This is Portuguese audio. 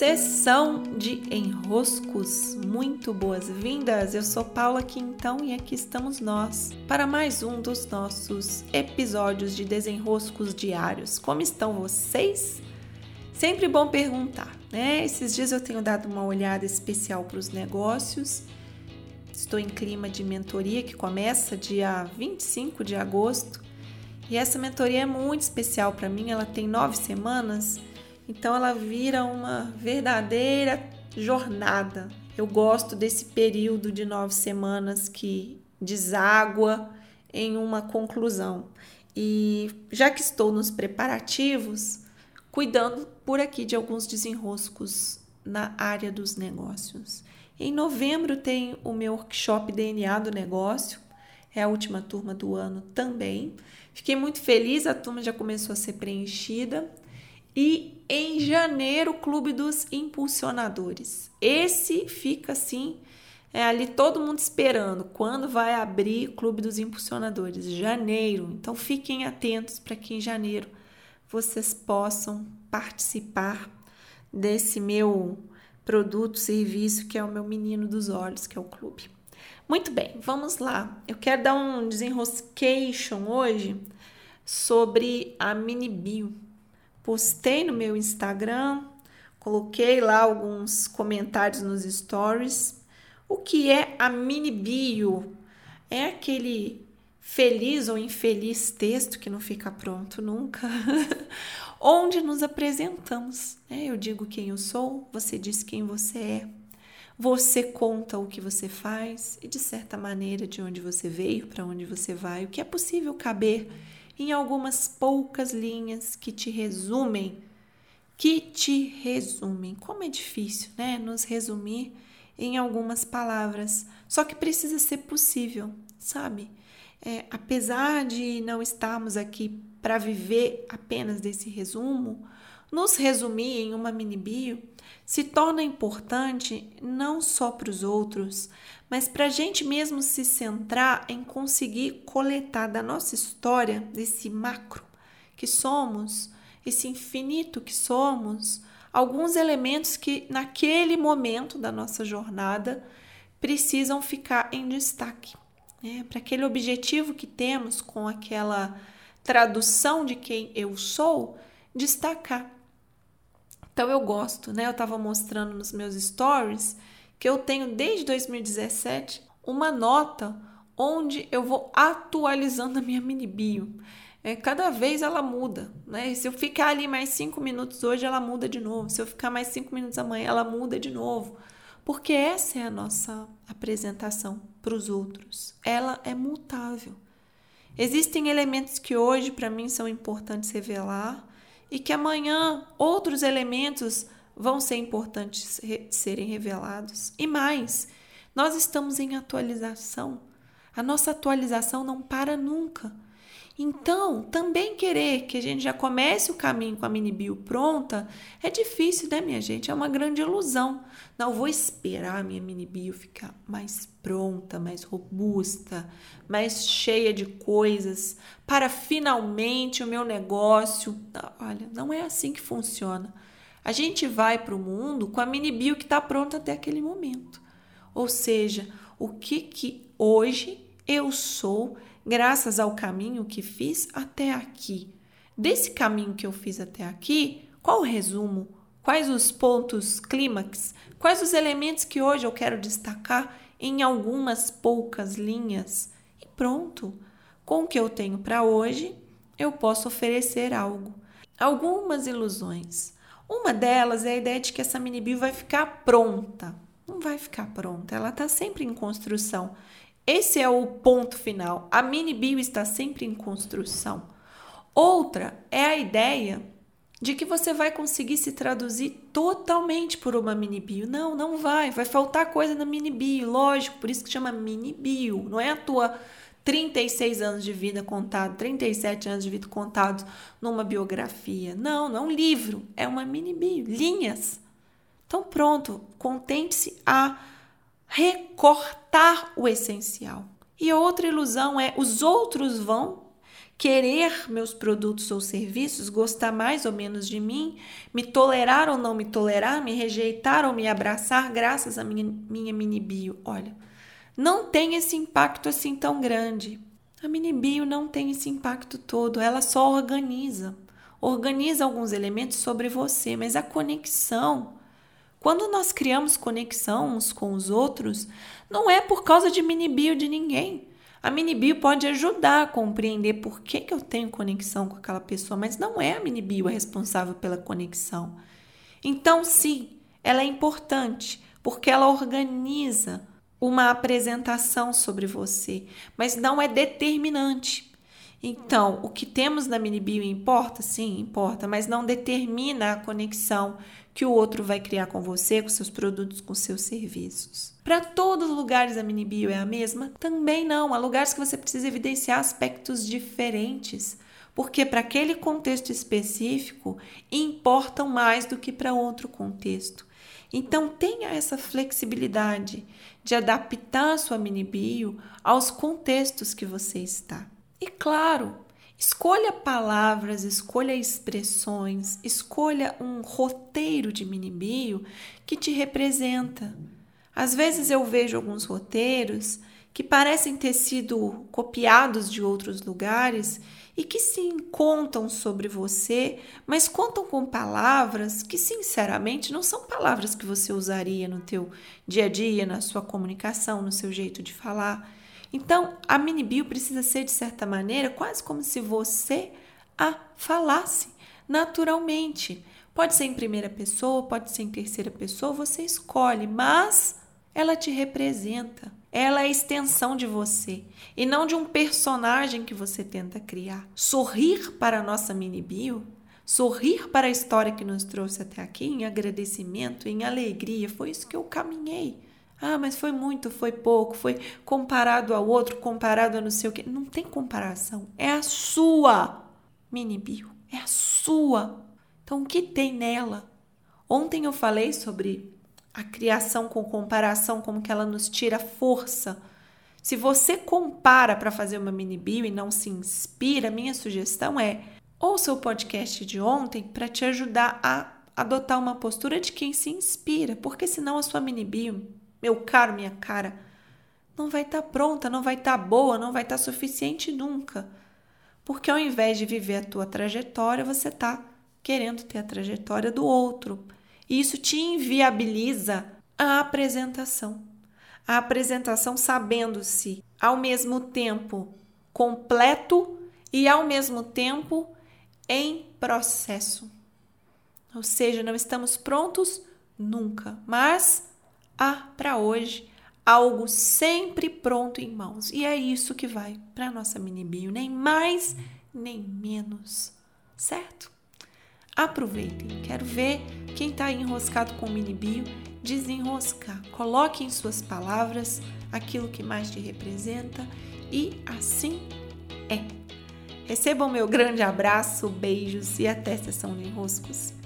Sessão de enroscos, muito boas-vindas! Eu sou Paula Quintão e aqui estamos nós para mais um dos nossos episódios de desenroscos diários. Como estão vocês? Sempre bom perguntar, né? Esses dias eu tenho dado uma olhada especial para os negócios. Estou em clima de mentoria que começa dia 25 de agosto e essa mentoria é muito especial para mim. Ela tem nove semanas então ela vira uma verdadeira jornada. Eu gosto desse período de nove semanas que deságua em uma conclusão. E já que estou nos preparativos, cuidando por aqui de alguns desenroscos na área dos negócios. Em novembro tem o meu workshop DNA do negócio, é a última turma do ano também. Fiquei muito feliz, a turma já começou a ser preenchida. E em janeiro, Clube dos Impulsionadores. Esse fica assim, é ali todo mundo esperando quando vai abrir Clube dos Impulsionadores. Janeiro. Então fiquem atentos para que em janeiro vocês possam participar desse meu produto, serviço que é o meu menino dos olhos, que é o clube. Muito bem, vamos lá. Eu quero dar um desenroscation hoje sobre a mini bio postei no meu Instagram, coloquei lá alguns comentários nos stories. O que é a mini bio? É aquele feliz ou infeliz texto que não fica pronto nunca, onde nos apresentamos. Né? Eu digo quem eu sou, você diz quem você é. Você conta o que você faz e, de certa maneira, de onde você veio, para onde você vai, o que é possível caber em algumas poucas linhas que te resumem, que te resumem. Como é difícil, né? Nos resumir em algumas palavras. Só que precisa ser possível, sabe? É, apesar de não estarmos aqui para viver apenas desse resumo, nos resumir em uma mini bio se torna importante não só para os outros, mas para a gente mesmo se centrar em conseguir coletar da nossa história, desse macro que somos, esse infinito que somos, alguns elementos que naquele momento da nossa jornada precisam ficar em destaque. Né? Para aquele objetivo que temos com aquela tradução de quem eu sou, destacar. Então eu gosto, né? Eu estava mostrando nos meus stories que eu tenho desde 2017 uma nota onde eu vou atualizando a minha mini bio. É, cada vez ela muda, né? Se eu ficar ali mais cinco minutos hoje, ela muda de novo. Se eu ficar mais cinco minutos amanhã, ela muda de novo. Porque essa é a nossa apresentação para os outros. Ela é mutável. Existem elementos que hoje para mim são importantes revelar e que amanhã outros elementos vão ser importantes re serem revelados. E mais, nós estamos em atualização. A nossa atualização não para nunca. Então, também querer que a gente já comece o caminho com a mini bio pronta é difícil, né, minha gente? É uma grande ilusão. Não vou esperar a minha mini bio ficar mais pronta, mais robusta, mais cheia de coisas para finalmente o meu negócio. Olha, não é assim que funciona. A gente vai para o mundo com a mini bio que está pronta até aquele momento. Ou seja, o que que hoje eu sou graças ao caminho que fiz até aqui. Desse caminho que eu fiz até aqui, qual o resumo? Quais os pontos clímax? Quais os elementos que hoje eu quero destacar em algumas poucas linhas? E pronto. Com o que eu tenho para hoje, eu posso oferecer algo. Algumas ilusões. Uma delas é a ideia de que essa mini bio vai ficar pronta. Não vai ficar pronta, ela está sempre em construção. Esse é o ponto final. A mini bio está sempre em construção. Outra é a ideia de que você vai conseguir se traduzir totalmente por uma mini bio. Não, não vai. Vai faltar coisa na mini bio, lógico. Por isso que chama mini bio. Não é a tua 36 anos de vida contado, 37 anos de vida contados numa biografia. Não, não é um livro. É uma mini bio, linhas. Então pronto, contente-se a recortar o essencial. E outra ilusão é os outros vão querer meus produtos ou serviços, gostar mais ou menos de mim, me tolerar ou não me tolerar, me rejeitar ou me abraçar graças à minha, minha mini bio. Olha, não tem esse impacto assim tão grande. A mini bio não tem esse impacto todo, ela só organiza. Organiza alguns elementos sobre você, mas a conexão, quando nós criamos conexão uns com os outros, não é por causa de mini bio de ninguém. A mini bio pode ajudar a compreender por que, que eu tenho conexão com aquela pessoa, mas não é a mini bio a responsável pela conexão. Então, sim, ela é importante porque ela organiza uma apresentação sobre você, mas não é determinante. Então, o que temos na mini bio importa? Sim, importa, mas não determina a conexão que o outro vai criar com você, com seus produtos, com seus serviços. Para todos os lugares a mini bio é a mesma? Também não. Há lugares que você precisa evidenciar aspectos diferentes, porque para aquele contexto específico importam mais do que para outro contexto. Então tenha essa flexibilidade de adaptar a sua mini bio aos contextos que você está. E claro, escolha palavras, escolha expressões, escolha um roteiro de mini bio que te representa. Às vezes eu vejo alguns roteiros que parecem ter sido copiados de outros lugares e que sim contam sobre você, mas contam com palavras que sinceramente não são palavras que você usaria no teu dia a dia, na sua comunicação, no seu jeito de falar. Então, a mini bio precisa ser de certa maneira quase como se você a falasse naturalmente. Pode ser em primeira pessoa, pode ser em terceira pessoa, você escolhe, mas ela te representa. Ela é a extensão de você e não de um personagem que você tenta criar. Sorrir para a nossa mini bio, sorrir para a história que nos trouxe até aqui em agradecimento, em alegria, foi isso que eu caminhei. Ah, mas foi muito, foi pouco, foi comparado ao outro, comparado a não sei o que. Não tem comparação. É a sua mini bio. É a sua. Então, o que tem nela? Ontem eu falei sobre a criação com comparação, como que ela nos tira força. Se você compara para fazer uma mini bio e não se inspira, minha sugestão é ouça o podcast de ontem para te ajudar a adotar uma postura de quem se inspira, porque senão a sua mini bio, meu caro, minha cara, não vai estar tá pronta, não vai estar tá boa, não vai estar tá suficiente nunca. Porque ao invés de viver a tua trajetória, você está querendo ter a trajetória do outro e isso te inviabiliza a apresentação. A apresentação sabendo-se ao mesmo tempo completo e ao mesmo tempo em processo. Ou seja, não estamos prontos nunca, mas há para hoje algo sempre pronto em mãos. E é isso que vai para a nossa mini bio, nem mais nem menos, certo? Aproveitem, quero ver quem está enroscado com o mini bio desenroscar. Coloque em suas palavras aquilo que mais te representa e assim é. Recebam meu grande abraço, beijos e até sessão de enroscos.